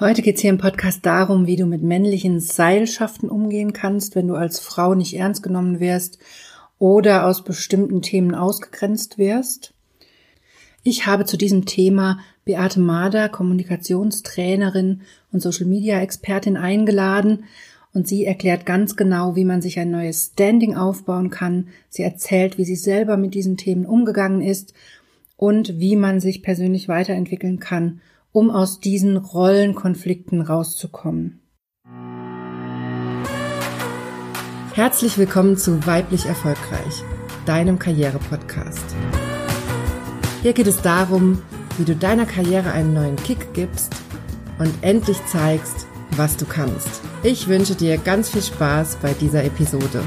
Heute geht es hier im Podcast darum, wie du mit männlichen Seilschaften umgehen kannst, wenn du als Frau nicht ernst genommen wirst oder aus bestimmten Themen ausgegrenzt wirst. Ich habe zu diesem Thema Beate Mader, Kommunikationstrainerin und Social Media Expertin eingeladen und sie erklärt ganz genau, wie man sich ein neues Standing aufbauen kann. Sie erzählt, wie sie selber mit diesen Themen umgegangen ist und wie man sich persönlich weiterentwickeln kann um aus diesen Rollenkonflikten rauszukommen. Herzlich willkommen zu Weiblich Erfolgreich, deinem Karriere-Podcast. Hier geht es darum, wie du deiner Karriere einen neuen Kick gibst und endlich zeigst, was du kannst. Ich wünsche dir ganz viel Spaß bei dieser Episode.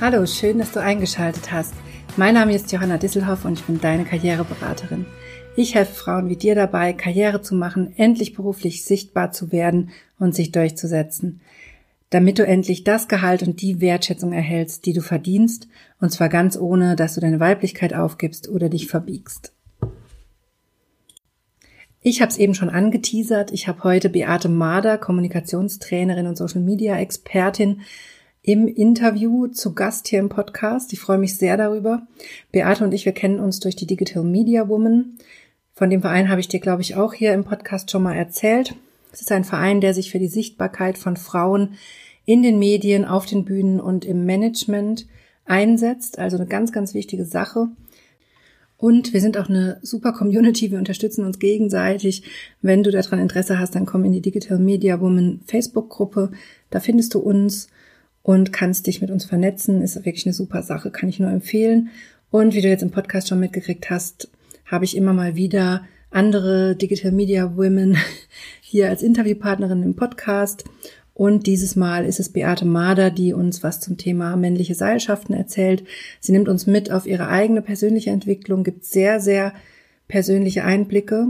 Hallo, schön, dass du eingeschaltet hast. Mein Name ist Johanna Disselhoff und ich bin deine Karriereberaterin. Ich helfe Frauen wie dir dabei, Karriere zu machen, endlich beruflich sichtbar zu werden und sich durchzusetzen, damit du endlich das Gehalt und die Wertschätzung erhältst, die du verdienst, und zwar ganz ohne, dass du deine Weiblichkeit aufgibst oder dich verbiegst. Ich habe es eben schon angeteasert. Ich habe heute Beate Mader, Kommunikationstrainerin und Social Media Expertin, im Interview zu Gast hier im Podcast. Ich freue mich sehr darüber. Beate und ich, wir kennen uns durch die Digital Media Woman. Von dem Verein habe ich dir, glaube ich, auch hier im Podcast schon mal erzählt. Es ist ein Verein, der sich für die Sichtbarkeit von Frauen in den Medien, auf den Bühnen und im Management einsetzt. Also eine ganz, ganz wichtige Sache. Und wir sind auch eine super Community. Wir unterstützen uns gegenseitig. Wenn du daran Interesse hast, dann komm in die Digital Media Woman Facebook Gruppe. Da findest du uns und kannst dich mit uns vernetzen. Ist wirklich eine super Sache, kann ich nur empfehlen. Und wie du jetzt im Podcast schon mitgekriegt hast, habe ich immer mal wieder andere Digital Media Women hier als Interviewpartnerin im Podcast. Und dieses Mal ist es Beate Mader, die uns was zum Thema männliche Seilschaften erzählt. Sie nimmt uns mit auf ihre eigene persönliche Entwicklung, gibt sehr, sehr persönliche Einblicke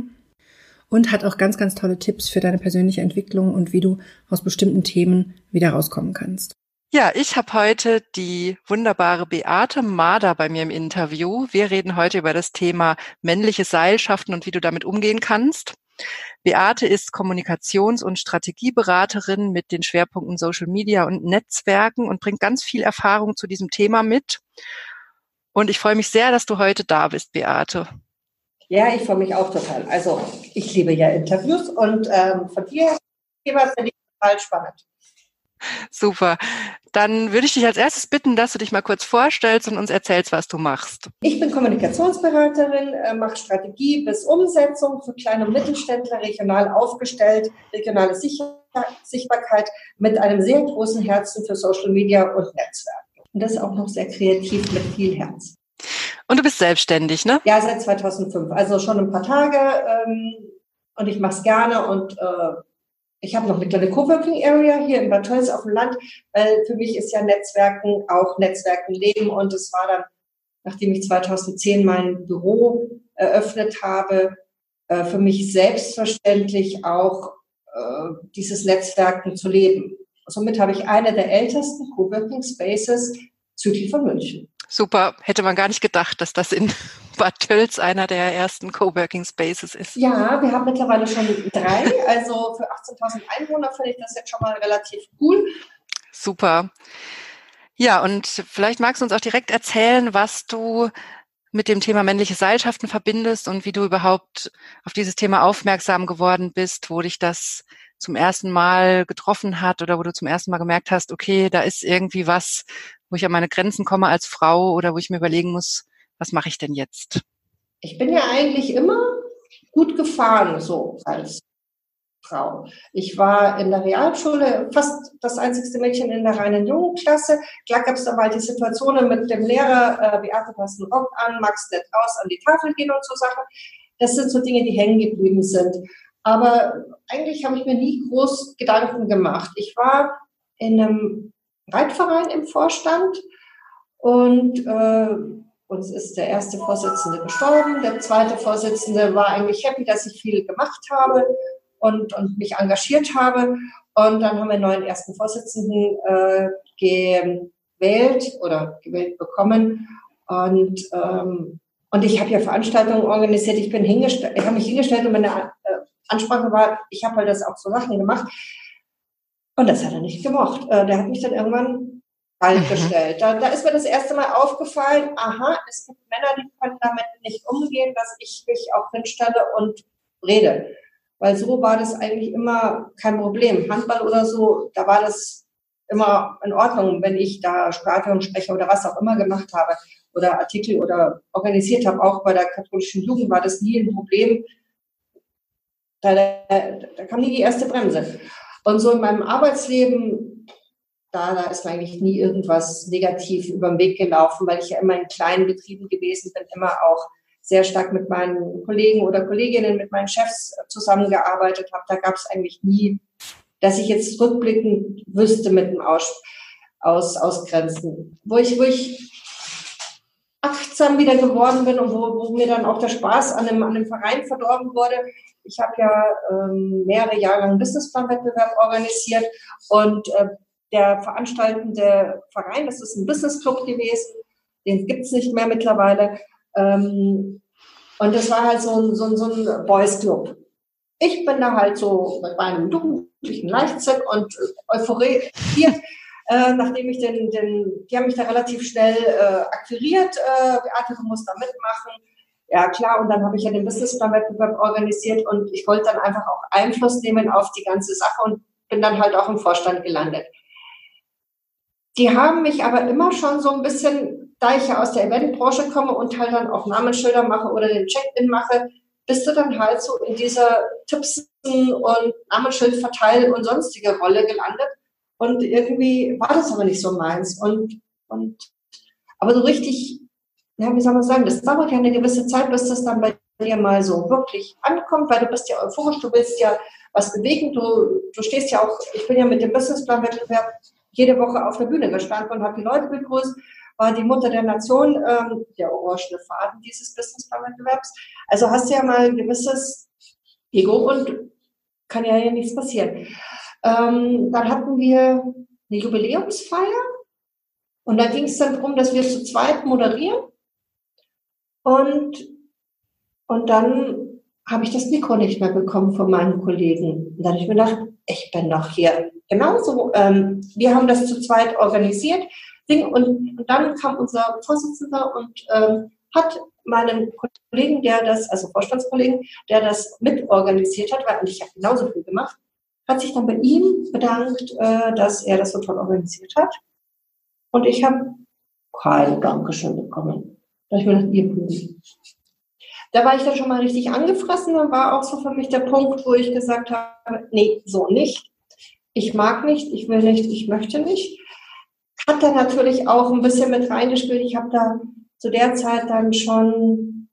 und hat auch ganz, ganz tolle Tipps für deine persönliche Entwicklung und wie du aus bestimmten Themen wieder rauskommen kannst. Ja, ich habe heute die wunderbare Beate Mader bei mir im Interview. Wir reden heute über das Thema männliche Seilschaften und wie du damit umgehen kannst. Beate ist Kommunikations- und Strategieberaterin mit den Schwerpunkten Social Media und Netzwerken und bringt ganz viel Erfahrung zu diesem Thema mit. Und ich freue mich sehr, dass du heute da bist, Beate. Ja, ich freue mich auch total. Also ich liebe ja Interviews und ähm, von dir, finde ich total spannend. Super. Dann würde ich dich als erstes bitten, dass du dich mal kurz vorstellst und uns erzählst, was du machst. Ich bin Kommunikationsberaterin, äh, mache Strategie bis Umsetzung für kleine und Mittelständler, regional aufgestellt, regionale Sichtbarkeit mit einem sehr großen Herzen für Social Media und Netzwerke. Und das auch noch sehr kreativ mit viel Herz. Und du bist selbstständig, ne? Ja, seit 2005. Also schon ein paar Tage. Ähm, und ich mache es gerne und äh, ich habe noch eine kleine Coworking Area hier in Bad Tölz auf dem Land, weil für mich ist ja Netzwerken auch Netzwerken leben und es war dann, nachdem ich 2010 mein Büro eröffnet habe, äh, für mich selbstverständlich auch äh, dieses Netzwerken zu leben. Somit habe ich eine der ältesten Coworking Spaces südlich von München. Super, hätte man gar nicht gedacht, dass das in Bad Tölz einer der ersten Coworking Spaces ist. Ja, wir haben mittlerweile schon drei. Also für 18.000 Einwohner finde ich das jetzt schon mal relativ cool. Super. Ja, und vielleicht magst du uns auch direkt erzählen, was du mit dem Thema männliche Seilschaften verbindest und wie du überhaupt auf dieses Thema aufmerksam geworden bist, wo dich das zum ersten Mal getroffen hat oder wo du zum ersten Mal gemerkt hast, okay, da ist irgendwie was, wo ich an meine Grenzen komme als Frau oder wo ich mir überlegen muss, was mache ich denn jetzt? Ich bin ja eigentlich immer gut gefahren, so als Frau. Ich war in der Realschule fast das einzigste Mädchen in der reinen Jungenklasse. Klar gab es da mal die Situationen mit dem Lehrer, äh, Beate, du hast einen Rock an, magst nicht raus an die Tafel gehen und so Sachen. Das sind so Dinge, die hängen geblieben sind. Aber eigentlich habe ich mir nie groß Gedanken gemacht. Ich war in einem Reitverein im Vorstand und äh, uns ist der erste Vorsitzende gestorben. Der zweite Vorsitzende war eigentlich happy, dass ich viel gemacht habe und, und mich engagiert habe. Und dann haben wir einen neuen ersten Vorsitzenden äh, gewählt oder gewählt bekommen. Und, ähm, und ich habe ja Veranstaltungen organisiert. Ich ich habe mich hingestellt und meine äh, Ansprache war, ich habe halt das auch so Sachen gemacht. Und das hat er nicht gemocht. Äh, der hat mich dann irgendwann mhm. gestellt. Da, da ist mir das erste Mal aufgefallen, aha, es gibt Männer, die können damit nicht umgehen, dass ich mich auch hinstelle und rede. Weil so war das eigentlich immer kein Problem. Handball oder so, da war das immer in Ordnung, wenn ich da Stadion spreche oder was auch immer gemacht habe oder Artikel oder organisiert habe. Auch bei der katholischen Jugend war das nie ein Problem. Da, da, da kam nie die erste Bremse. Und so in meinem Arbeitsleben, da, da ist mir eigentlich nie irgendwas negativ über den Weg gelaufen, weil ich ja immer in kleinen Betrieben gewesen bin, immer auch sehr stark mit meinen Kollegen oder Kolleginnen, mit meinen Chefs zusammengearbeitet habe. Da gab es eigentlich nie, dass ich jetzt rückblickend wüsste mit dem Aus, aus, Ausgrenzen. Wo ich, wo ich achtsam wieder geworden bin und wo, wo mir dann auch der Spaß an dem, an dem Verein verdorben wurde. Ich habe ja ähm, mehrere Jahre lang einen Businessplan-Wettbewerb organisiert und äh, der veranstaltende Verein, das ist ein Business Club gewesen, den gibt es nicht mehr mittlerweile, ähm, und das war halt so ein, so ein, so ein Boys Club. Ich bin da halt so mit meinem jugendlichen Leichtsinn und Euphorie hier, äh, nachdem ich den, den, die haben mich da relativ schnell äh, akquiriert, äh, Beate, du musst da mitmachen. Ja, klar, und dann habe ich ja den Businessplan-Wettbewerb organisiert und ich wollte dann einfach auch Einfluss nehmen auf die ganze Sache und bin dann halt auch im Vorstand gelandet. Die haben mich aber immer schon so ein bisschen da ich ja aus der Eventbranche komme und halt dann auch Namensschilder mache oder den Check-in mache, bist du dann halt so in dieser Tipsen und Namensschild verteilen und sonstige Rolle gelandet. Und irgendwie war das aber nicht so meins. Und, und, aber so richtig, ja, wie soll man sagen, das dauert ja eine gewisse Zeit, bis das dann bei dir mal so wirklich ankommt, weil du bist ja euphorisch, du willst ja was bewegen, du, du stehst ja auch, ich bin ja mit dem Businessplan-Wettbewerb jede Woche auf der Bühne gestanden und habe die Leute begrüßt war die Mutter der Nation, ähm, der orangene Faden dieses Businessplan-Wettbewerbs. Also hast du ja mal ein gewisses Ego und kann ja hier nichts passieren. Ähm, dann hatten wir eine Jubiläumsfeier und da ging es dann darum, dass wir zu zweit moderieren und, und dann habe ich das Mikro nicht mehr bekommen von meinen Kollegen. Und dann habe ich mir gedacht, ich bin doch hier. Genauso, ähm, wir haben das zu zweit organisiert. Und, und dann kam unser Vorsitzender und ähm, hat meinen Kollegen, der das, also Vorstandskollegen, der das mitorganisiert hat, weil ich habe genauso viel gemacht, hat sich dann bei ihm bedankt, äh, dass er das so toll organisiert hat. Und ich habe kein Dankeschön bekommen. Ich mir ihr. Da war ich dann schon mal richtig angefressen und war auch so für mich der Punkt, wo ich gesagt habe, nee, so nicht. Ich mag nicht, ich will nicht, ich möchte nicht hat da natürlich auch ein bisschen mit reingespielt. Ich habe da zu der Zeit dann schon,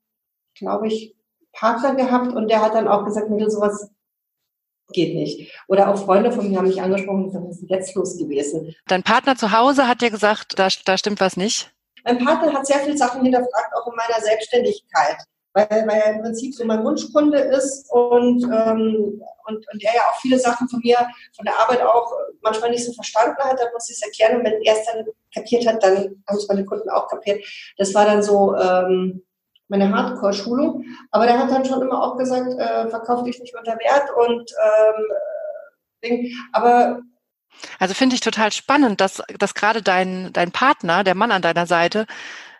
glaube ich, Partner gehabt und der hat dann auch gesagt, Mittel, sowas geht nicht. Oder auch Freunde von mir haben mich angesprochen und gesagt, was ist jetzt los gewesen? Dein Partner zu Hause hat dir gesagt, da, da stimmt was nicht? Mein Partner hat sehr viele Sachen hinterfragt, auch in meiner Selbstständigkeit weil, weil er im Prinzip so mein Wunschkunde ist und, ähm, und, und er ja auch viele Sachen von mir, von der Arbeit auch manchmal nicht so verstanden hat, dann muss ich es erklären und wenn er es dann kapiert hat, dann haben es meine Kunden auch kapiert. Das war dann so ähm, meine Hardcore-Schulung, aber der hat dann schon immer auch gesagt, äh, verkauf dich nicht unter Wert und ähm, Ding. aber also finde ich total spannend, dass, dass gerade dein, dein Partner, der Mann an deiner Seite,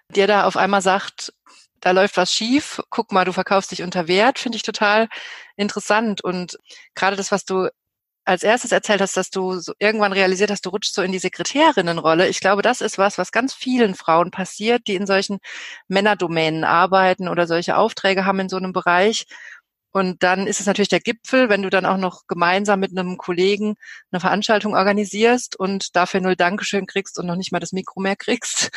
dir da auf einmal sagt, da läuft was schief, guck mal, du verkaufst dich unter Wert, finde ich total interessant. Und gerade das, was du als erstes erzählt hast, dass du so irgendwann realisiert hast, du rutschst so in die Sekretärinnenrolle. Ich glaube, das ist was, was ganz vielen Frauen passiert, die in solchen Männerdomänen arbeiten oder solche Aufträge haben in so einem Bereich. Und dann ist es natürlich der Gipfel, wenn du dann auch noch gemeinsam mit einem Kollegen eine Veranstaltung organisierst und dafür null Dankeschön kriegst und noch nicht mal das Mikro mehr kriegst.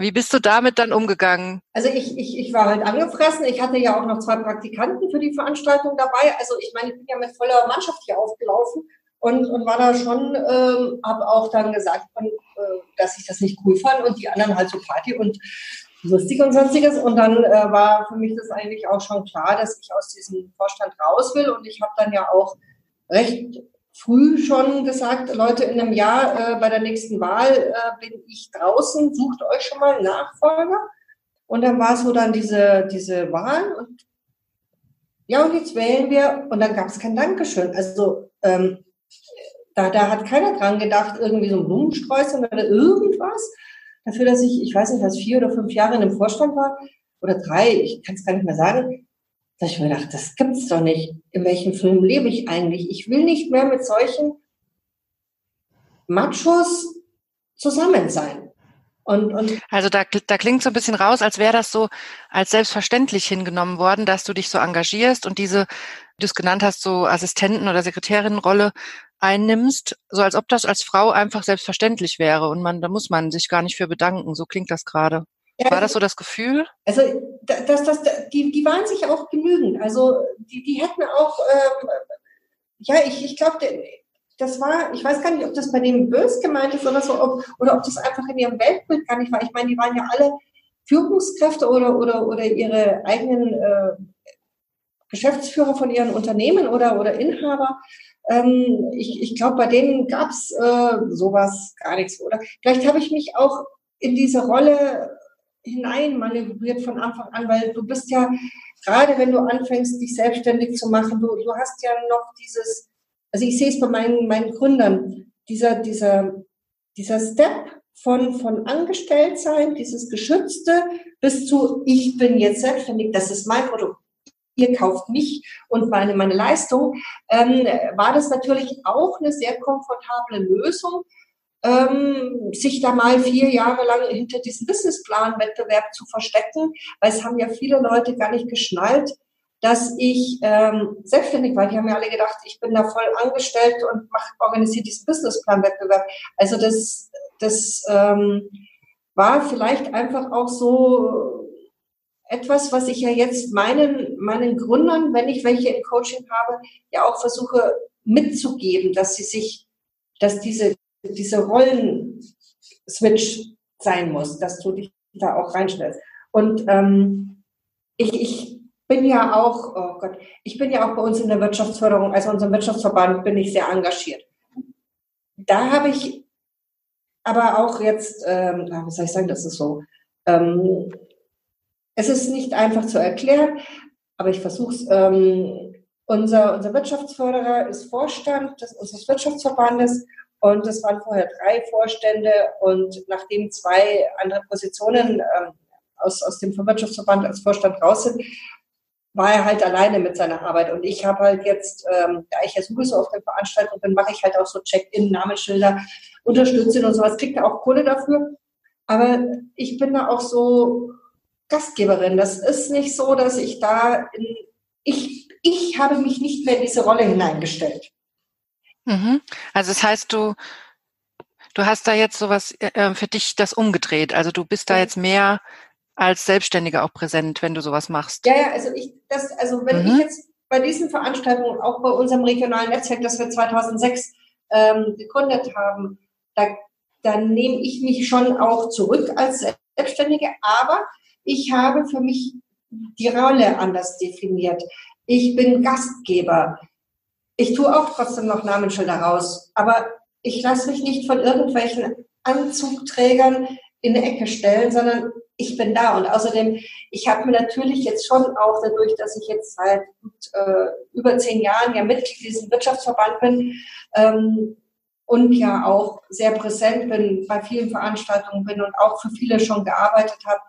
Wie bist du damit dann umgegangen? Also ich, ich, ich war halt angefressen. Ich hatte ja auch noch zwei Praktikanten für die Veranstaltung dabei. Also ich meine, ich bin ja mit voller Mannschaft hier aufgelaufen und, und war da schon, ähm, habe auch dann gesagt, äh, dass ich das nicht cool fand und die anderen halt so Party und lustig und sonstiges. Und dann äh, war für mich das eigentlich auch schon klar, dass ich aus diesem Vorstand raus will. Und ich habe dann ja auch recht früh schon gesagt, Leute, in einem Jahr äh, bei der nächsten Wahl äh, bin ich draußen, sucht euch schon mal Nachfolger. Und dann war so dann diese, diese Wahl und ja, und jetzt wählen wir und dann gab es kein Dankeschön. Also ähm, da, da hat keiner dran gedacht, irgendwie so ein Blumensträußchen oder irgendwas. Dafür, dass ich, ich weiß nicht, was vier oder fünf Jahre in dem Vorstand war oder drei, ich kann es gar nicht mehr sagen, da habe ich mir gedacht, das gibt's doch nicht. In welchem Film lebe ich eigentlich? Ich will nicht mehr mit solchen Machos zusammen sein. Und, und also da, da klingt so ein bisschen raus, als wäre das so als selbstverständlich hingenommen worden, dass du dich so engagierst und diese, wie du es genannt hast, so Assistenten- oder Sekretärinnenrolle einnimmst, so als ob das als Frau einfach selbstverständlich wäre und man, da muss man sich gar nicht für bedanken. So klingt das gerade. Ja, War das so das Gefühl? Also das, das, die, die waren sich auch genügend. Also die, die hätten auch, ähm, ja, ich, ich glaube, das war, ich weiß gar nicht, ob das bei dem bös gemeint ist oder so, ob, oder ob das einfach in ihrem Weltbild gar nicht war. Ich meine, die waren ja alle Führungskräfte oder, oder, oder ihre eigenen äh, Geschäftsführer von ihren Unternehmen oder, oder Inhaber. Ähm, ich ich glaube, bei denen gab es äh, sowas gar nichts. Oder vielleicht habe ich mich auch in diese Rolle hinein manövriert von Anfang an, weil du bist ja, gerade wenn du anfängst, dich selbstständig zu machen, du, du hast ja noch dieses, also ich sehe es bei meinen, meinen Gründern, dieser, dieser, dieser Step von, von Angestelltsein, dieses Geschützte, bis zu, ich bin jetzt selbstständig, das ist mein Produkt, ihr kauft mich und meine, meine Leistung, ähm, war das natürlich auch eine sehr komfortable Lösung, ähm, sich da mal vier Jahre lang hinter diesem Businessplan-Wettbewerb zu verstecken, weil es haben ja viele Leute gar nicht geschnallt, dass ich ähm, selbstständig war. Die haben ja alle gedacht, ich bin da voll angestellt und organisiere diesen Businessplan-Wettbewerb. Also das, das ähm, war vielleicht einfach auch so etwas, was ich ja jetzt meinen, meinen Gründern, wenn ich welche im Coaching habe, ja auch versuche mitzugeben, dass sie sich, dass diese diese Rollen-Switch sein muss, dass du dich da auch reinstellst. Und ähm, ich, ich bin ja auch, oh Gott, ich bin ja auch bei uns in der Wirtschaftsförderung, also unserem Wirtschaftsverband, bin ich sehr engagiert. Da habe ich aber auch jetzt, ähm, wie soll ich sagen, das ist so, ähm, es ist nicht einfach zu erklären, aber ich versuche es. Ähm, unser, unser Wirtschaftsförderer ist Vorstand des, unseres Wirtschaftsverbandes und es waren vorher drei Vorstände und nachdem zwei andere Positionen ähm, aus, aus dem Wirtschaftsverband als Vorstand raus sind, war er halt alleine mit seiner Arbeit. Und ich habe halt jetzt, ähm, da ich ja sowieso auf der Veranstaltung bin, mache ich halt auch so Check-in, Namensschilder, unterstütze und sowas, kriegt er auch Kohle dafür. Aber ich bin da auch so Gastgeberin. Das ist nicht so, dass ich da in, ich, ich habe mich nicht mehr in diese Rolle hineingestellt. Mhm. Also das heißt, du, du hast da jetzt sowas äh, für dich das umgedreht. Also du bist da jetzt mehr als Selbstständige auch präsent, wenn du sowas machst. Ja, ja, also ich, das, also wenn mhm. ich jetzt bei diesen Veranstaltungen, auch bei unserem regionalen Netzwerk, das wir 2006 ähm, gegründet haben, da, da nehme ich mich schon auch zurück als Selbstständige, aber ich habe für mich die Rolle anders definiert. Ich bin Gastgeber. Ich tue auch trotzdem noch Namensschilder raus, aber ich lasse mich nicht von irgendwelchen Anzugträgern in eine Ecke stellen, sondern ich bin da. Und außerdem, ich habe mir natürlich jetzt schon auch dadurch, dass ich jetzt seit äh, über zehn Jahren ja Mitglied diesem Wirtschaftsverband bin ähm, und ja auch sehr präsent bin, bei vielen Veranstaltungen bin und auch für viele schon gearbeitet habe,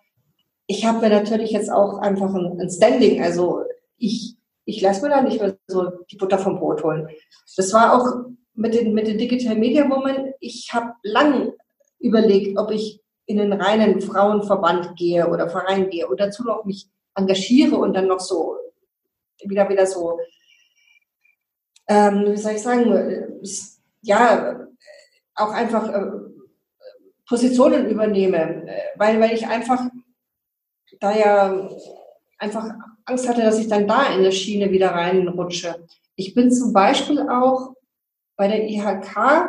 ich habe mir natürlich jetzt auch einfach ein, ein Standing. Also ich ich lasse mir da nicht mehr so die Butter vom Brot holen. Das war auch mit den, mit den Digital Media Women. Ich habe lang überlegt, ob ich in einen reinen Frauenverband gehe oder Verein gehe und dazu noch mich engagiere und dann noch so wieder wieder so, ähm, wie soll ich sagen, ja, auch einfach äh, Positionen übernehme, weil, weil ich einfach da ja einfach Angst hatte, dass ich dann da in eine Schiene wieder reinrutsche. Ich bin zum Beispiel auch bei der IHK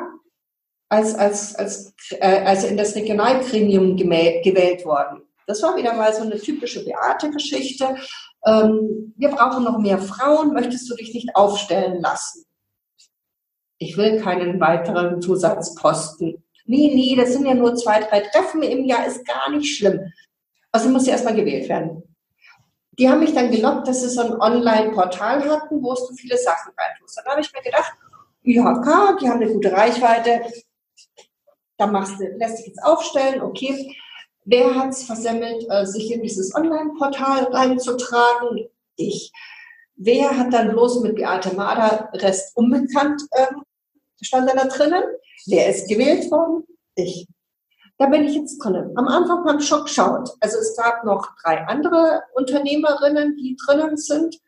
als, als, als, äh, also in das Regionalgremium gewählt worden. Das war wieder mal so eine typische Beate-Geschichte. Ähm, wir brauchen noch mehr Frauen. Möchtest du dich nicht aufstellen lassen? Ich will keinen weiteren Zusatzposten. Nee, nee, das sind ja nur zwei, drei Treffen im Jahr, ist gar nicht schlimm. Also muss sie erstmal gewählt werden. Die haben mich dann gelockt, dass sie so ein Online-Portal hatten, wo du viele Sachen reintust. Dann habe ich mir gedacht, IHK, die haben eine gute Reichweite, da machst du, lässt sich jetzt aufstellen, okay. Wer hat es versemmelt, äh, sich in dieses Online-Portal reinzutragen? Ich. Wer hat dann bloß mit Beate Mader, Rest unbekannt, ähm, stand da drinnen? Wer ist gewählt worden? Ich. Da bin ich jetzt drin. Am Anfang beim Schock schaut. Also es gab noch drei andere Unternehmerinnen, die drinnen sind,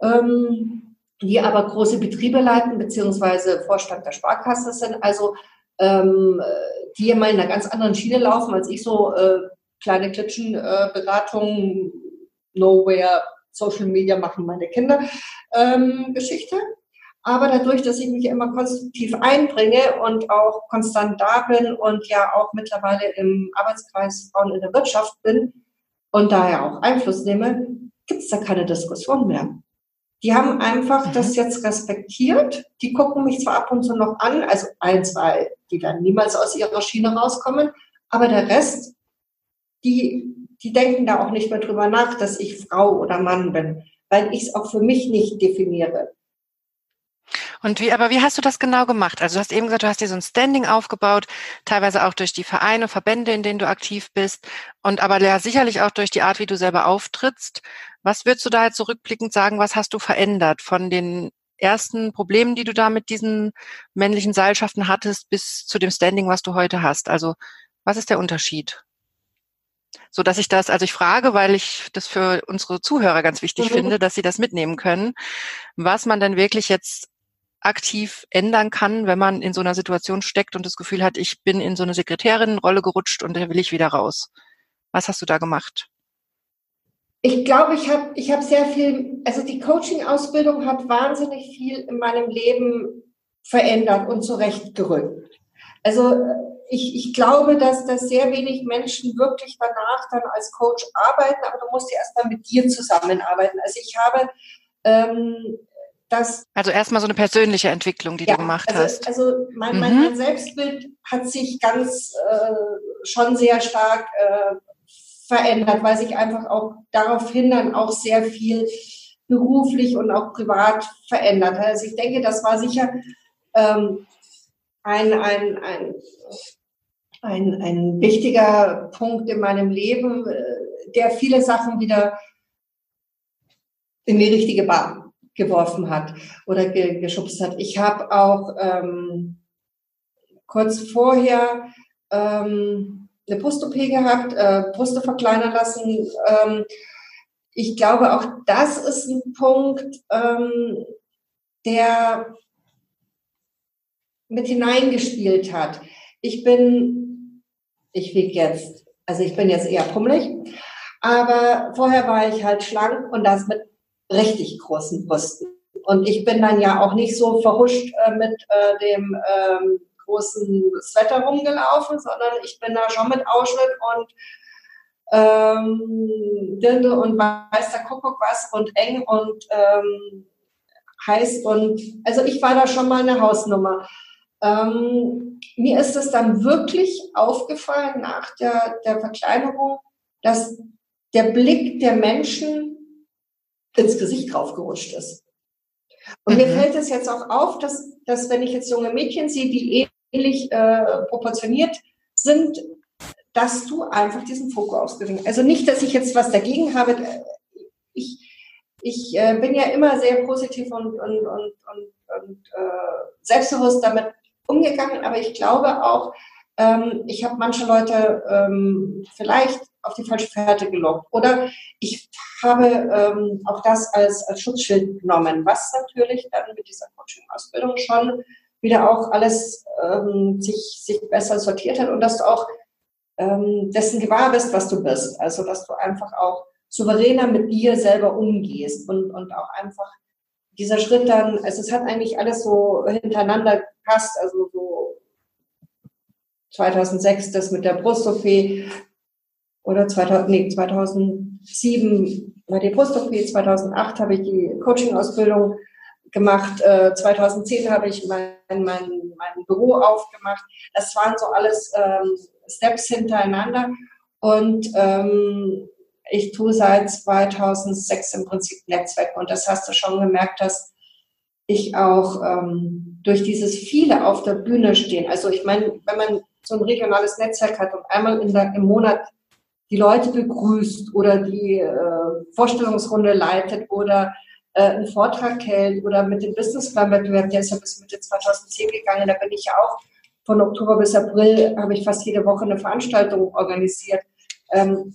ähm, die aber große Betriebe leiten, beziehungsweise Vorstand der Sparkasse sind. Also ähm, die immer in einer ganz anderen Schiene laufen als ich, so äh, kleine Klitschenberatungen, äh, Nowhere, Social Media machen meine Kinder ähm, Geschichte. Aber dadurch, dass ich mich immer konstruktiv einbringe und auch konstant da bin und ja auch mittlerweile im Arbeitskreis Frauen in der Wirtschaft bin und daher auch Einfluss nehme, gibt es da keine Diskussion mehr. Die haben einfach mhm. das jetzt respektiert. Die gucken mich zwar ab und zu noch an, also ein, zwei, die werden niemals aus ihrer Schiene rauskommen, aber der Rest, die, die denken da auch nicht mehr drüber nach, dass ich Frau oder Mann bin, weil ich es auch für mich nicht definiere. Und wie, aber wie hast du das genau gemacht? Also du hast eben gesagt, du hast dir so ein Standing aufgebaut, teilweise auch durch die Vereine, Verbände, in denen du aktiv bist und aber ja sicherlich auch durch die Art, wie du selber auftrittst. Was würdest du da jetzt zurückblickend sagen, was hast du verändert von den ersten Problemen, die du da mit diesen männlichen Seilschaften hattest, bis zu dem Standing, was du heute hast? Also was ist der Unterschied? so dass ich das, also ich frage, weil ich das für unsere Zuhörer ganz wichtig mhm. finde, dass sie das mitnehmen können, was man denn wirklich jetzt aktiv ändern kann, wenn man in so einer Situation steckt und das Gefühl hat, ich bin in so eine Sekretärinnenrolle gerutscht und da will ich wieder raus. Was hast du da gemacht? Ich glaube, ich habe ich hab sehr viel, also die Coaching-Ausbildung hat wahnsinnig viel in meinem Leben verändert und zurechtgerückt. Also ich, ich glaube, dass, dass sehr wenig Menschen wirklich danach dann als Coach arbeiten, aber du musst ja erstmal mit dir zusammenarbeiten. Also ich habe ähm, das. Also erstmal so eine persönliche Entwicklung, die ja, du gemacht also, hast. Also mein, mein, mhm. Selbstbild hat sich ganz äh, schon sehr stark äh, verändert, weil sich einfach auch daraufhin dann auch sehr viel beruflich und auch privat verändert hat. Also ich denke, das war sicher ähm, ein, ein, ein, ein, ein wichtiger Punkt in meinem Leben, äh, der viele Sachen wieder in die richtige Bahn geworfen hat oder ge geschubst hat. Ich habe auch ähm, kurz vorher ähm, eine Brust-OP gehabt, äh, Brüste verkleinern lassen. Ähm, ich glaube, auch das ist ein Punkt, ähm, der mit hineingespielt hat. Ich bin, ich wiege jetzt, also ich bin jetzt eher pummelig, aber vorher war ich halt schlank und das mit richtig großen Brüsten. Und ich bin dann ja auch nicht so verhuscht äh, mit äh, dem ähm, großen Sweater rumgelaufen, sondern ich bin da schon mit Ausschnitt und ähm, Dirndl und weiß der Kuckuck was und eng und ähm, heiß und also ich war da schon mal eine Hausnummer. Ähm, mir ist es dann wirklich aufgefallen nach der, der Verkleinerung, dass der Blick der Menschen ins Gesicht draufgerutscht ist. Und mhm. mir fällt es jetzt auch auf, dass, dass wenn ich jetzt junge Mädchen sehe, die ähnlich äh, proportioniert sind, dass du einfach diesen Fokus ausgewinnst. Also nicht, dass ich jetzt was dagegen habe. Ich, ich äh, bin ja immer sehr positiv und, und, und, und, und äh, selbstbewusst damit umgegangen, aber ich glaube auch, ähm, ich habe manche Leute ähm, vielleicht auf die falsche Fährte gelockt. Oder ich habe ähm, auch das als, als Schutzschild genommen, was natürlich dann mit dieser Coaching-Ausbildung schon wieder auch alles ähm, sich, sich besser sortiert hat und dass du auch ähm, dessen gewahr bist, was du bist. Also dass du einfach auch souveräner mit dir selber umgehst und, und auch einfach dieser Schritt dann, also es hat eigentlich alles so hintereinander gepasst, also so 2006 das mit der Brust-OP, oder 2000, nee, 2007 war die Post-OP, 2008 habe ich die Coaching-Ausbildung gemacht, äh, 2010 habe ich mein, mein, mein Büro aufgemacht. Das waren so alles ähm, Steps hintereinander. Und ähm, ich tue seit 2006 im Prinzip Netzwerk. Und das hast du schon gemerkt, dass ich auch ähm, durch dieses viele auf der Bühne stehen. Also ich meine, wenn man so ein regionales Netzwerk hat und einmal in der, im Monat die Leute begrüßt oder die äh, Vorstellungsrunde leitet oder äh, einen Vortrag hält oder mit dem Businessplan-Wettbewerb, der ist ja bis Mitte 2010 gegangen, da bin ich ja auch von Oktober bis April, habe ich fast jede Woche eine Veranstaltung organisiert. Ähm,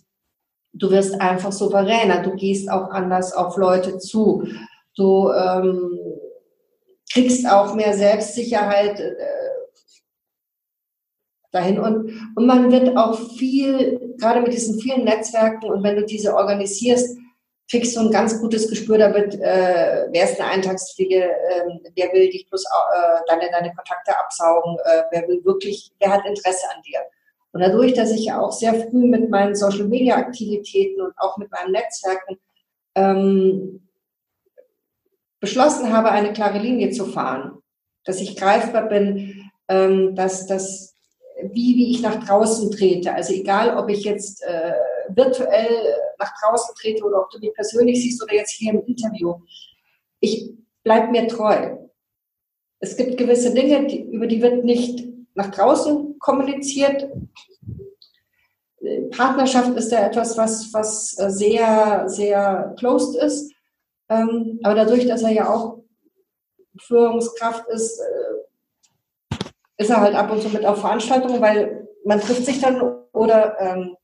du wirst einfach souveräner, du gehst auch anders auf Leute zu, du ähm, kriegst auch mehr Selbstsicherheit äh, dahin und, und man wird auch viel, gerade mit diesen vielen Netzwerken und wenn du diese organisierst, kriegst du ein ganz gutes Gespür damit, äh, wer ist eine Eintagsfliege, äh, wer will dich bloß äh, deine, deine Kontakte absaugen, äh, wer will wirklich, wer hat Interesse an dir. Und dadurch, dass ich ja auch sehr früh mit meinen Social Media Aktivitäten und auch mit meinen Netzwerken ähm, beschlossen habe, eine klare Linie zu fahren, dass ich greifbar bin, ähm, dass das wie, wie ich nach draußen trete. Also egal, ob ich jetzt äh, virtuell nach draußen trete oder ob du mich persönlich siehst oder jetzt hier im Interview. Ich bleibe mir treu. Es gibt gewisse Dinge, die, über die wird nicht nach draußen kommuniziert. Partnerschaft ist ja etwas, was, was sehr, sehr closed ist. Ähm, aber dadurch, dass er ja auch Führungskraft ist, äh, ist er halt ab und zu mit auf Veranstaltungen, weil man trifft sich dann oder ähm,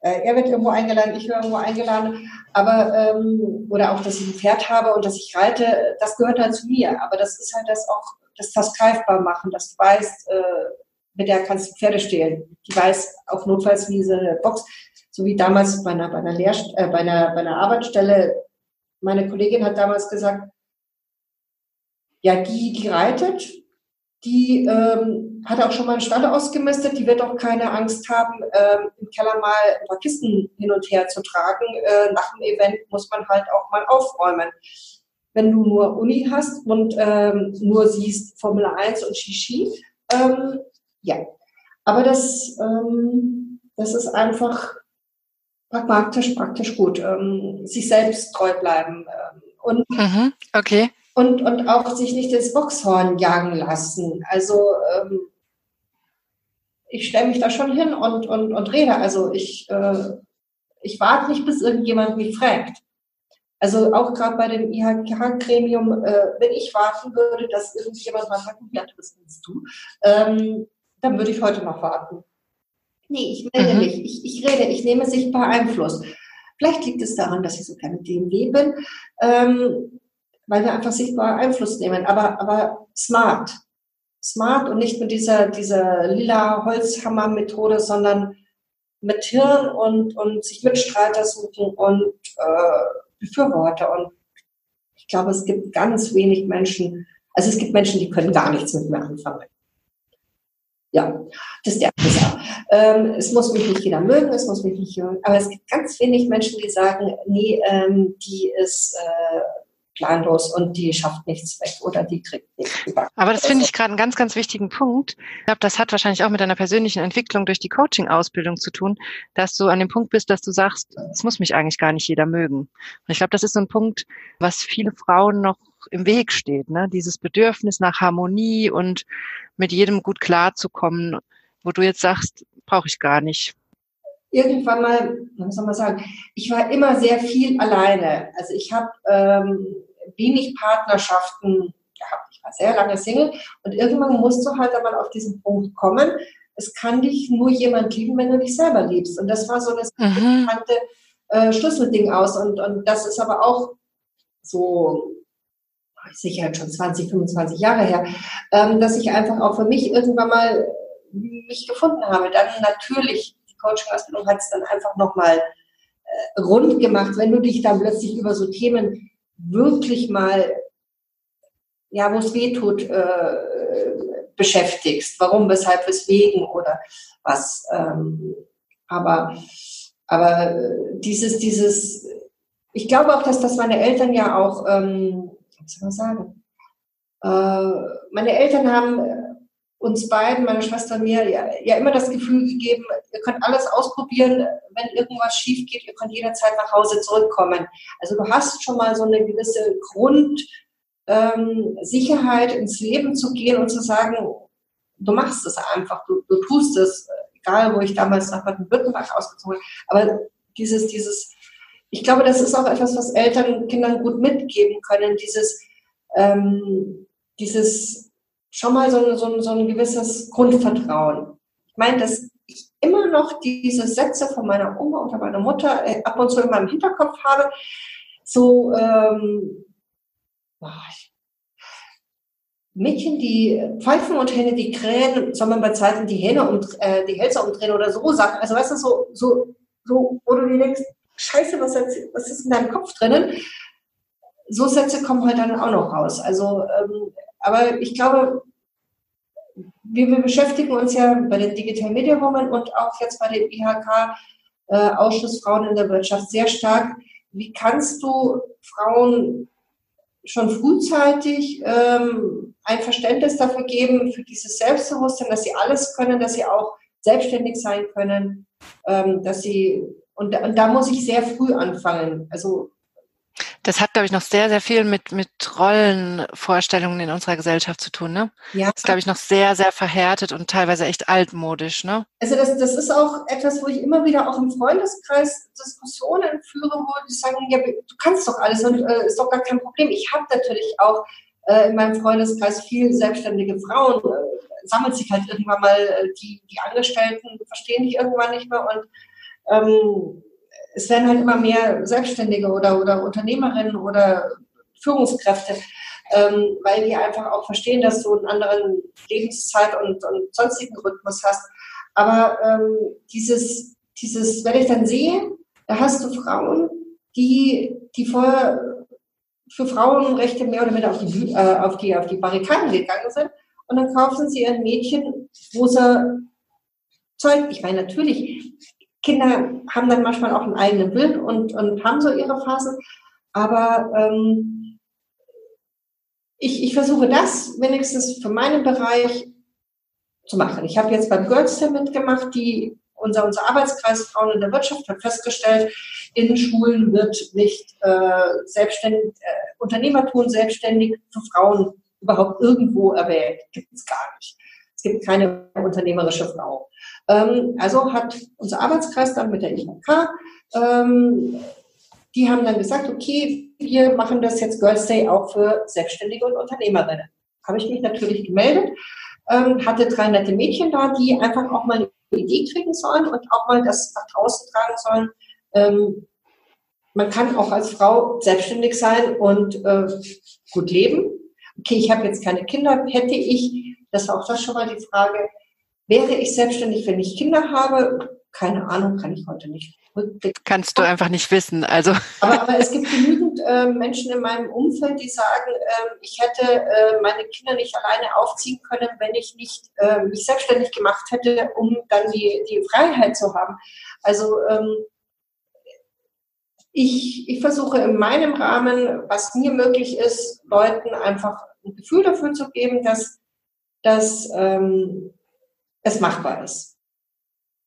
äh, er wird irgendwo eingeladen, ich werde irgendwo eingeladen, aber ähm, oder auch, dass ich ein Pferd habe und dass ich reite, das gehört halt zu mir. Aber das ist halt das auch, das das greifbar machen, dass du weißt, äh, mit der kannst du Pferde stehlen. Die weiß auf notfalls wie eine Box, so wie damals bei einer, bei einer, Lehr äh, bei einer, bei einer Arbeitsstelle. Meine Kollegin hat damals gesagt, ja, die, die reitet, die ähm, hat auch schon mal einen Stall ausgemistet, die wird auch keine Angst haben, ähm, im Keller mal ein paar Kisten hin und her zu tragen. Äh, nach dem Event muss man halt auch mal aufräumen. Wenn du nur Uni hast und ähm, nur siehst Formel 1 und Shishi, ähm, ja. Aber das, ähm, das ist einfach pragmatisch, praktisch gut. Ähm, sich selbst treu bleiben. Ähm, und mhm, okay und, und auch sich nicht ins Boxhorn jagen lassen. Also ähm, ich stelle mich da schon hin und, und, und rede. Also ich, äh, ich warte nicht, bis irgendjemand mich fragt. Also auch gerade bei dem IHK-Gremium, äh, wenn ich warten würde, dass irgendjemand mal sagt, ja, das willst du, ähm, dann würde ich heute noch warten. Nee, ich melde mhm. mich. Ich, ich rede, ich nehme sichtbar Einfluss. Vielleicht liegt es daran, dass ich so gerne dem bin. Ähm, weil wir einfach sichtbar Einfluss nehmen, aber, aber smart. Smart und nicht mit dieser, dieser lila Holzhammer-Methode, sondern mit Hirn und, und sich Mitstreiter suchen und äh, Befürworter. Und ich glaube, es gibt ganz wenig Menschen, also es gibt Menschen, die können gar nichts mit mir anfangen. Ja, das ist der Ansatz. Ähm, es muss mich nicht jeder mögen, es muss mich nicht mögen, aber es gibt ganz wenig Menschen, die sagen, nee, ähm, die ist äh, planlos und die schafft nichts weg oder die kriegt nichts gebacken. Aber das finde ich gerade einen ganz, ganz wichtigen Punkt. Ich glaube, das hat wahrscheinlich auch mit deiner persönlichen Entwicklung durch die Coaching-Ausbildung zu tun, dass du an dem Punkt bist, dass du sagst, es muss mich eigentlich gar nicht jeder mögen. Und ich glaube, das ist so ein Punkt, was viele Frauen noch im Weg steht, ne? Dieses Bedürfnis nach Harmonie und mit jedem gut klarzukommen, wo du jetzt sagst, brauche ich gar nicht irgendwann mal, was soll man sagen, ich war immer sehr viel alleine. Also ich habe ähm, wenig Partnerschaften gehabt. Ich war sehr lange Single und irgendwann musst du halt einmal auf diesen Punkt kommen. Es kann dich nur jemand lieben, wenn du dich selber liebst. Und das war so das mhm. bekannte äh, Schlüsselding aus. Und, und das ist aber auch so sicher schon 20, 25 Jahre her, ähm, dass ich einfach auch für mich irgendwann mal mich gefunden habe. Dann natürlich Coaching-Ausbildung hat es dann einfach nochmal äh, rund gemacht, wenn du dich dann plötzlich über so Themen wirklich mal, ja, wo es weh tut, äh, beschäftigst. Warum, weshalb, weswegen oder was. Ähm, aber, aber dieses, dieses, ich glaube auch, dass das meine Eltern ja auch, ähm, was soll man sagen, äh, meine Eltern haben uns beiden, meiner Schwester und mir, ja, ja immer das Gefühl gegeben, ihr könnt alles ausprobieren, wenn irgendwas schief geht, ihr könnt jederzeit nach Hause zurückkommen. Also du hast schon mal so eine gewisse Grundsicherheit ähm, ins Leben zu gehen und zu sagen, du machst es einfach, du, du tust es, egal wo ich damals nach Baden-Württemberg ausgezogen habe. Aber dieses, dieses, ich glaube, das ist auch etwas, was Eltern Kindern gut mitgeben können, dieses, ähm, dieses schon mal so, so, so ein gewisses Grundvertrauen. Ich meine, dass ich immer noch diese Sätze von meiner Oma oder meiner Mutter äh, ab und zu in meinem Hinterkopf habe, so ähm, ich Mädchen, die pfeifen und Hähne, die krähen, soll man bei Zeiten die Hähne und äh, die Hälse umdrehen oder so sagen. Also weißt du, so, so, so, wo du dir denkst, scheiße, was, was ist in deinem Kopf drinnen? So Sätze kommen halt dann auch noch raus. Also, ähm, aber ich glaube, wir, wir beschäftigen uns ja bei den Digital Media Women und auch jetzt bei dem IHK äh, Ausschuss Frauen in der Wirtschaft sehr stark. Wie kannst du Frauen schon frühzeitig ähm, ein Verständnis dafür geben, für dieses Selbstbewusstsein, dass sie alles können, dass sie auch selbstständig sein können, ähm, dass sie, und, und da muss ich sehr früh anfangen. Also das hat, glaube ich, noch sehr, sehr viel mit, mit Rollenvorstellungen in unserer Gesellschaft zu tun, ne? Ja. Das ist, glaube ich, noch sehr, sehr verhärtet und teilweise echt altmodisch, ne? Also das, das ist auch etwas, wo ich immer wieder auch im Freundeskreis Diskussionen führe, wo die sagen, ja, du kannst doch alles und äh, ist doch gar kein Problem. Ich habe natürlich auch äh, in meinem Freundeskreis viel selbstständige Frauen, äh, sammelt sich halt irgendwann mal äh, die, die Angestellten, verstehen dich irgendwann nicht mehr und ähm, es werden halt immer mehr Selbstständige oder, oder Unternehmerinnen oder Führungskräfte, ähm, weil die einfach auch verstehen, dass du einen anderen Lebenszeit und, und sonstigen Rhythmus hast. Aber ähm, dieses, dieses, wenn ich dann sehe, da hast du Frauen, die, die vorher für Frauenrechte mehr oder weniger auf die, äh, auf die, auf die Barrikaden gegangen sind. Und dann kaufen sie ein Mädchen, sie Zeug, ich meine, natürlich, Kinder haben dann manchmal auch einen eigenen Willen und, und haben so ihre Phasen. Aber ähm, ich, ich versuche das wenigstens für meinen Bereich zu machen. Ich habe jetzt beim Girls mitgemacht, die unser, unser Arbeitskreis Frauen in der Wirtschaft hat festgestellt, in Schulen wird nicht äh, selbstständig, äh, Unternehmertum selbstständig für Frauen überhaupt irgendwo erwähnt. Gibt es gar nicht. Es gibt keine unternehmerische Frau. Ähm, also hat unser Arbeitskreis dann mit der IHK, ähm, die haben dann gesagt, okay, wir machen das jetzt Girls Day auch für Selbstständige und Unternehmerinnen. Habe ich mich natürlich gemeldet, ähm, hatte drei nette Mädchen da, die einfach auch mal eine Idee kriegen sollen und auch mal das nach draußen tragen sollen. Ähm, man kann auch als Frau selbstständig sein und äh, gut leben. Okay, ich habe jetzt keine Kinder, hätte ich, das war auch das schon mal die Frage, Wäre ich selbstständig, wenn ich Kinder habe? Keine Ahnung, kann ich heute nicht. Kannst du einfach nicht wissen. Also. Aber, aber es gibt genügend äh, Menschen in meinem Umfeld, die sagen, äh, ich hätte äh, meine Kinder nicht alleine aufziehen können, wenn ich nicht äh, mich selbstständig gemacht hätte, um dann die, die Freiheit zu haben. Also ähm, ich, ich versuche in meinem Rahmen, was mir möglich ist, Leuten einfach ein Gefühl dafür zu geben, dass, dass ähm, es machbar ist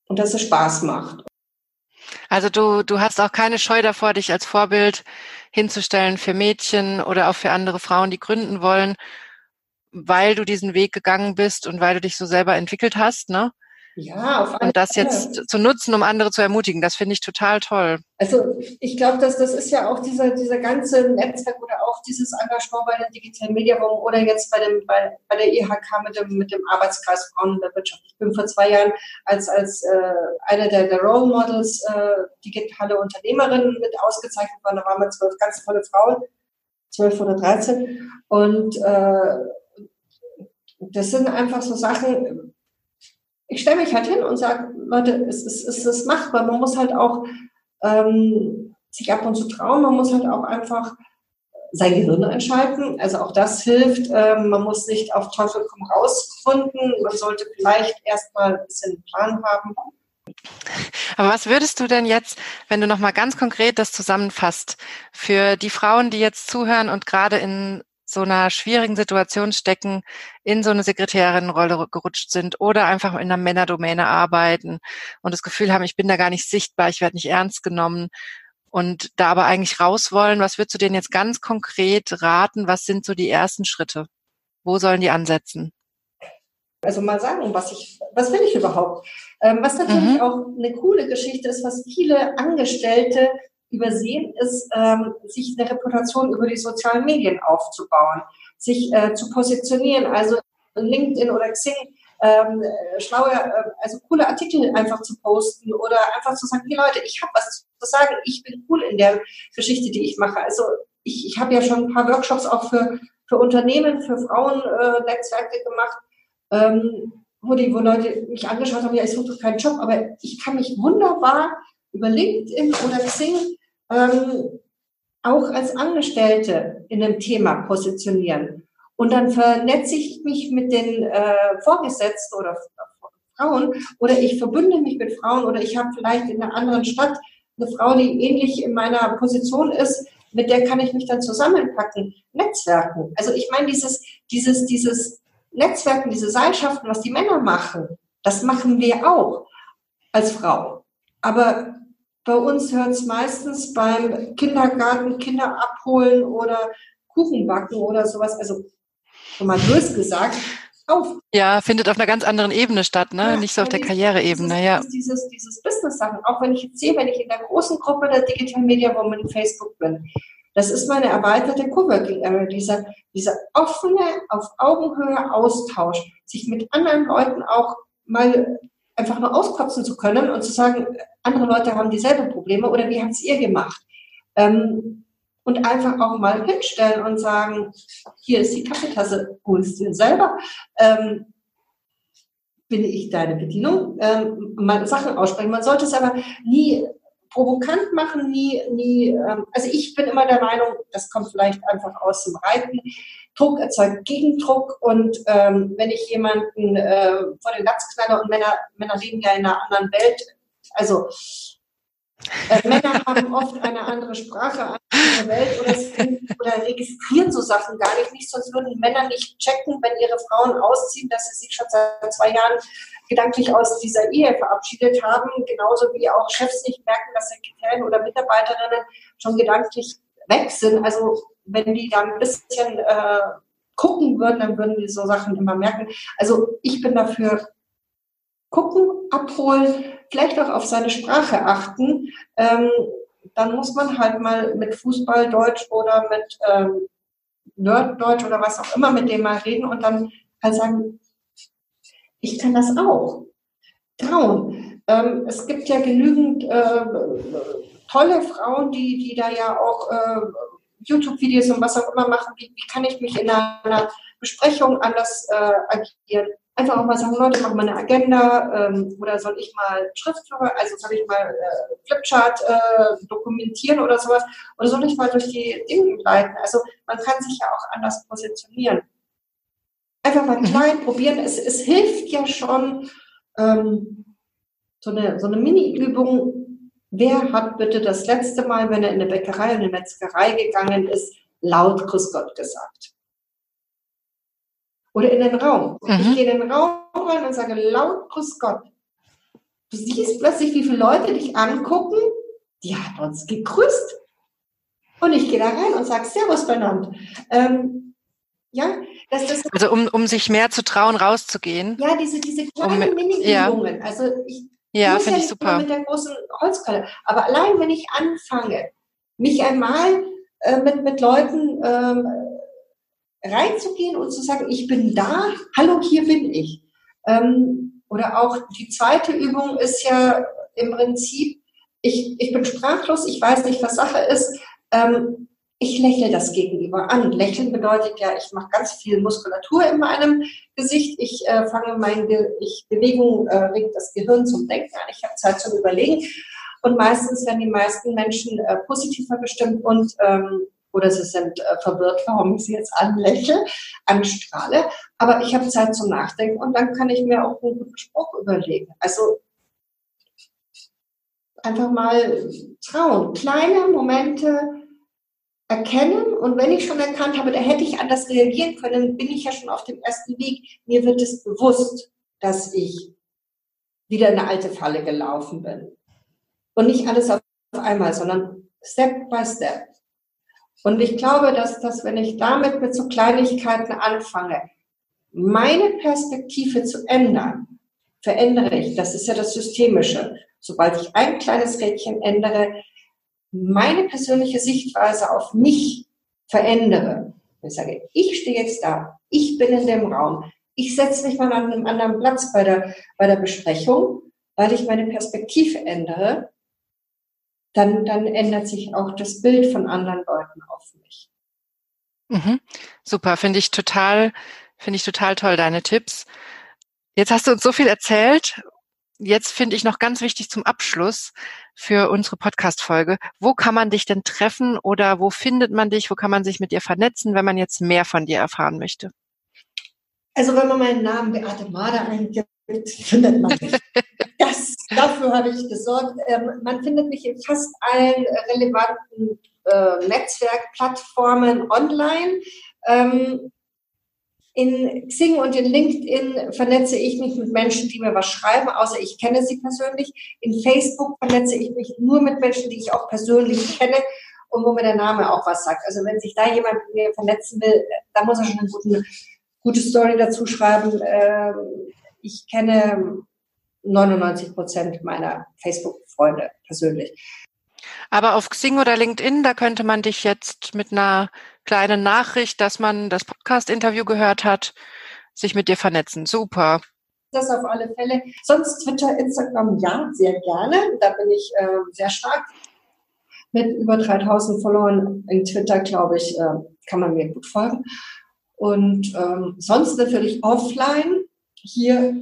und dass es Spaß macht. Also du, du hast auch keine Scheu davor, dich als Vorbild hinzustellen für Mädchen oder auch für andere Frauen, die gründen wollen, weil du diesen Weg gegangen bist und weil du dich so selber entwickelt hast, ne? Ja, auf Und das jetzt zu nutzen, um andere zu ermutigen, das finde ich total toll. Also ich glaube, dass das ist ja auch dieser, dieser ganze Netzwerk oder auch dieses Engagement bei den digitalen Mediawochen oder jetzt bei, dem, bei, bei der IHK mit dem, mit dem Arbeitskreis Frauen in der Wirtschaft. Ich bin vor zwei Jahren als, als äh, eine der, der Role Models äh, digitale Unternehmerin mit ausgezeichnet worden. Da waren wir zwölf ganz tolle Frauen, zwölf oder dreizehn. Und äh, das sind einfach so Sachen, ich stelle mich halt hin und sage, Leute, es ist, es ist machbar. Man muss halt auch ähm, sich ab und zu trauen. Man muss halt auch einfach sein Gehirn einschalten. Also auch das hilft. Ähm, man muss nicht auf Teufel komm raus. Man sollte vielleicht erstmal ein bisschen Plan haben. Aber was würdest du denn jetzt, wenn du nochmal ganz konkret das zusammenfasst, für die Frauen, die jetzt zuhören und gerade in so einer schwierigen Situation stecken, in so eine Sekretärinnenrolle gerutscht sind oder einfach in einer Männerdomäne arbeiten und das Gefühl haben, ich bin da gar nicht sichtbar, ich werde nicht ernst genommen und da aber eigentlich raus wollen. Was würdest du denen jetzt ganz konkret raten? Was sind so die ersten Schritte? Wo sollen die ansetzen? Also mal sagen, was ich, was will ich überhaupt? Ähm, was natürlich mhm. auch eine coole Geschichte ist, was viele Angestellte übersehen, ist, ähm, sich eine Reputation über die sozialen Medien aufzubauen, sich äh, zu positionieren, also LinkedIn oder Xing ähm, schlaue, äh, also coole Artikel einfach zu posten oder einfach zu sagen, hey Leute, ich habe was zu sagen, ich bin cool in der Geschichte, die ich mache. Also ich, ich habe ja schon ein paar Workshops auch für, für Unternehmen, für Frauennetzwerke äh, gemacht, ähm, wo, die, wo Leute mich angeschaut haben, ja, ich suche keinen Job, aber ich kann mich wunderbar über LinkedIn oder Xing ähm, auch als Angestellte in einem Thema positionieren. Und dann vernetze ich mich mit den äh, Vorgesetzten oder Frauen oder ich verbünde mich mit Frauen oder ich habe vielleicht in einer anderen Stadt eine Frau, die ähnlich in meiner Position ist, mit der kann ich mich dann zusammenpacken. Netzwerken. Also ich meine, dieses, dieses, dieses Netzwerken, diese Seilschaften, was die Männer machen, das machen wir auch als Frau. Aber bei uns hört es meistens beim Kindergarten, Kinder abholen oder Kuchen backen oder sowas. Also schon mal bös gesagt, auf. Ja, findet auf einer ganz anderen Ebene statt, ne? Ja, Nicht so auf der Karriereebene, ja. Dieses, dieses Business-Sachen, auch wenn ich jetzt sehe, wenn ich in der großen Gruppe der Digital Media Woman in Facebook bin, das ist meine erweiterte Coworking Area, dieser, dieser offene, auf Augenhöhe Austausch, sich mit anderen Leuten auch mal einfach nur auskotzen zu können und zu sagen, andere Leute haben dieselben Probleme oder wie habt ihr gemacht? Ähm, und einfach auch mal hinstellen und sagen, hier ist die Kaffeetasse, holst dir selber. Ähm, bin ich deine Bedienung? Ähm, mal Sachen aussprechen. Man sollte es aber nie provokant machen, nie, nie, ähm, also ich bin immer der Meinung, das kommt vielleicht einfach aus dem Reiten. Druck erzeugt Gegendruck und ähm, wenn ich jemanden äh, vor den Latz knalle und Männer, Männer leben ja in einer anderen Welt, also äh, Männer haben oft eine andere Sprache, eine andere Welt oder, oder, registrieren so Sachen gar nicht. nicht. Sonst würden Männer nicht checken, wenn ihre Frauen ausziehen, dass sie sich schon seit zwei Jahren gedanklich aus dieser Ehe verabschiedet haben. Genauso wie auch Chefs nicht merken, dass Sekretärinnen oder Mitarbeiterinnen schon gedanklich weg sind. Also wenn die dann ein bisschen äh, gucken würden, dann würden die so Sachen immer merken. Also ich bin dafür gucken, abholen, vielleicht auch auf seine Sprache achten. Ähm, dann muss man halt mal mit Fußballdeutsch oder mit ähm, Nerddeutsch oder was auch immer mit dem mal reden und dann halt sagen, ich kann das auch. Trauen. Ähm, es gibt ja genügend äh, tolle Frauen, die, die da ja auch äh, YouTube-Videos und was auch immer machen. Wie, wie kann ich mich in einer Besprechung anders äh, agieren? Einfach auch mal sagen, Leute, machen wir eine Agenda ähm, oder soll ich mal Schriftführer, also soll ich mal äh, Flipchart äh, dokumentieren oder sowas oder soll ich mal durch die Dinge leiten? Also man kann sich ja auch anders positionieren. Einfach mal mhm. klein probieren. Es, es hilft ja schon ähm, so eine, so eine Mini-Übung. Wer hat bitte das letzte Mal, wenn er in eine Bäckerei, in eine Metzgerei gegangen ist, laut Grüß Gott gesagt? Oder in den Raum. Mhm. Ich gehe in den Raum rein und sage laut Grüß Gott. Du siehst plötzlich, wie viele Leute dich angucken. Die hat uns gegrüßt. Und ich gehe da rein und sage Servus benannt. Ähm, ja, das, das also um, um sich mehr zu trauen, rauszugehen. Ja, diese, diese kleinen um, Mini-Übungen. Ja. Also ich ja, finde ja ich super. mit der großen Holzkolle. Aber allein, wenn ich anfange, mich einmal äh, mit, mit Leuten ähm, reinzugehen und zu sagen, ich bin da, hallo, hier bin ich. Ähm, oder auch die zweite Übung ist ja im Prinzip, ich, ich bin sprachlos, ich weiß nicht, was Sache ist. Ähm, ich lächle das Gegenüber an. Lächeln bedeutet ja, ich mache ganz viel Muskulatur in meinem Gesicht. Ich äh, fange mein, Ge ich Bewegung äh, regt das Gehirn zum Denken an. Ich habe Zeit zum Überlegen. Und meistens werden die meisten Menschen äh, positiver gestimmt und ähm, oder sie sind äh, verwirrt, warum ich sie jetzt anlächle, anstrahle. Aber ich habe Zeit zum Nachdenken und dann kann ich mir auch einen guten Spruch überlegen. Also einfach mal trauen. Kleine Momente, erkennen und wenn ich schon erkannt habe, da hätte ich anders reagieren können, bin ich ja schon auf dem ersten Weg. Mir wird es bewusst, dass ich wieder in eine alte Falle gelaufen bin. Und nicht alles auf einmal, sondern Step by Step. Und ich glaube, dass, dass wenn ich damit mit so Kleinigkeiten anfange, meine Perspektive zu ändern, verändere ich, das ist ja das Systemische. Sobald ich ein kleines Rädchen ändere, meine persönliche Sichtweise auf mich verändere. Ich sage, ich stehe jetzt da, ich bin in dem Raum, ich setze mich mal an einem anderen Platz bei der, bei der Besprechung, weil ich meine Perspektive ändere, dann, dann ändert sich auch das Bild von anderen Leuten auf mich. Mhm. Super, finde ich total, finde ich total toll, deine Tipps. Jetzt hast du uns so viel erzählt. Jetzt finde ich noch ganz wichtig zum Abschluss für unsere Podcast-Folge. Wo kann man dich denn treffen oder wo findet man dich? Wo kann man sich mit dir vernetzen, wenn man jetzt mehr von dir erfahren möchte? Also wenn man meinen Namen Beate Mader eingibt, findet man mich. Das, dafür habe ich gesorgt. Ähm, man findet mich in fast allen relevanten äh, Netzwerkplattformen online. Ähm, in Xing und in LinkedIn vernetze ich mich mit Menschen, die mir was schreiben, außer ich kenne sie persönlich. In Facebook vernetze ich mich nur mit Menschen, die ich auch persönlich kenne und wo mir der Name auch was sagt. Also wenn sich da jemand mit mir vernetzen will, da muss er schon eine gute, gute Story dazu schreiben. Ähm, ich kenne 99 Prozent meiner Facebook-Freunde persönlich. Aber auf Xing oder LinkedIn, da könnte man dich jetzt mit einer kleinen Nachricht, dass man das Podcast-Interview gehört hat, sich mit dir vernetzen. Super. Das auf alle Fälle. Sonst Twitter, Instagram, ja, sehr gerne. Da bin ich äh, sehr stark. Mit über 3000 Followern in Twitter, glaube ich, äh, kann man mir gut folgen. Und ähm, sonst natürlich offline. Hier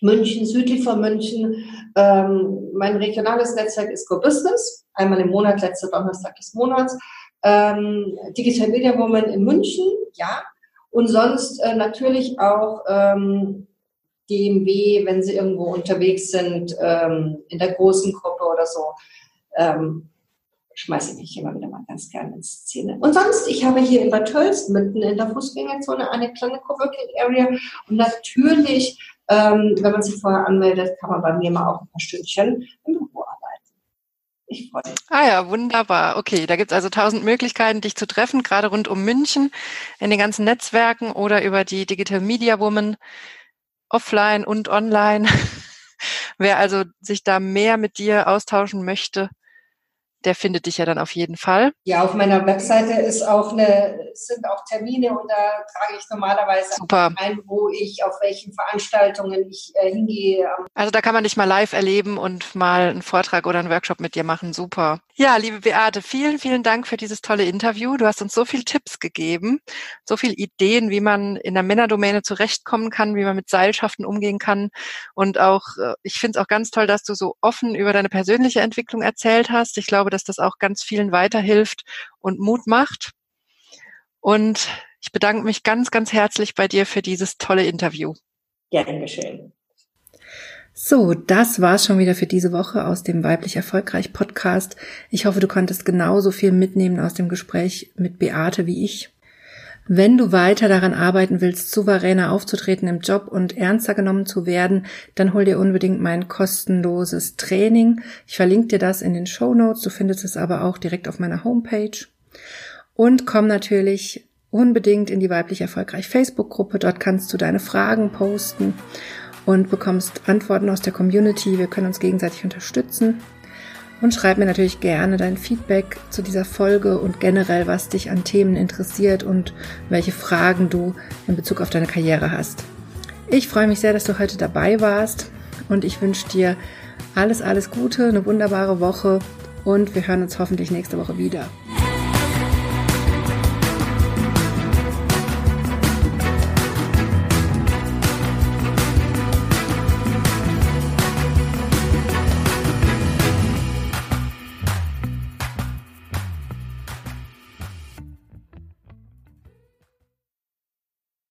München, südlich von München. Ähm, mein regionales Netzwerk ist Go Business. Einmal im Monat, letzter Donnerstag des Monats. Ähm, Digital Media Woman in München, ja. Und sonst äh, natürlich auch ähm, DMW, wenn sie irgendwo unterwegs sind, ähm, in der großen Gruppe oder so. Ähm, schmeiße ich mich immer wieder mal ganz gerne ins Szene. Und sonst, ich habe hier in Bad Tölz, mitten in der Fußgängerzone, eine kleine Coworking Area. Und natürlich ähm, wenn man sich vorher anmeldet, kann man bei mir mal auch ein paar Stündchen im Büro arbeiten. Ich freue mich. Ah ja, wunderbar. Okay, da gibt es also tausend Möglichkeiten, dich zu treffen, gerade rund um München, in den ganzen Netzwerken oder über die Digital Media Woman, offline und online. Wer also sich da mehr mit dir austauschen möchte, der findet dich ja dann auf jeden Fall. Ja, auf meiner Webseite ist auch eine, sind auch Termine und da trage ich normalerweise Super. ein, wo ich auf welchen Veranstaltungen ich äh, hingehe. Also da kann man dich mal live erleben und mal einen Vortrag oder einen Workshop mit dir machen. Super. Ja, liebe Beate, vielen, vielen Dank für dieses tolle Interview. Du hast uns so viele Tipps gegeben, so viele Ideen, wie man in der Männerdomäne zurechtkommen kann, wie man mit Seilschaften umgehen kann. Und auch, äh, ich finde es auch ganz toll, dass du so offen über deine persönliche Entwicklung erzählt hast. Ich glaube, dass das auch ganz vielen weiterhilft und Mut macht. Und ich bedanke mich ganz, ganz herzlich bei dir für dieses tolle Interview. Gerne geschehen. So, das war's schon wieder für diese Woche aus dem Weiblich Erfolgreich Podcast. Ich hoffe, du konntest genauso viel mitnehmen aus dem Gespräch mit Beate wie ich. Wenn du weiter daran arbeiten willst, souveräner aufzutreten im Job und ernster genommen zu werden, dann hol dir unbedingt mein kostenloses Training. Ich verlinke dir das in den Show Notes. Du findest es aber auch direkt auf meiner Homepage. Und komm natürlich unbedingt in die weiblich erfolgreich Facebook-Gruppe. Dort kannst du deine Fragen posten und bekommst Antworten aus der Community. Wir können uns gegenseitig unterstützen. Und schreib mir natürlich gerne dein Feedback zu dieser Folge und generell, was dich an Themen interessiert und welche Fragen du in Bezug auf deine Karriere hast. Ich freue mich sehr, dass du heute dabei warst und ich wünsche dir alles, alles Gute, eine wunderbare Woche und wir hören uns hoffentlich nächste Woche wieder.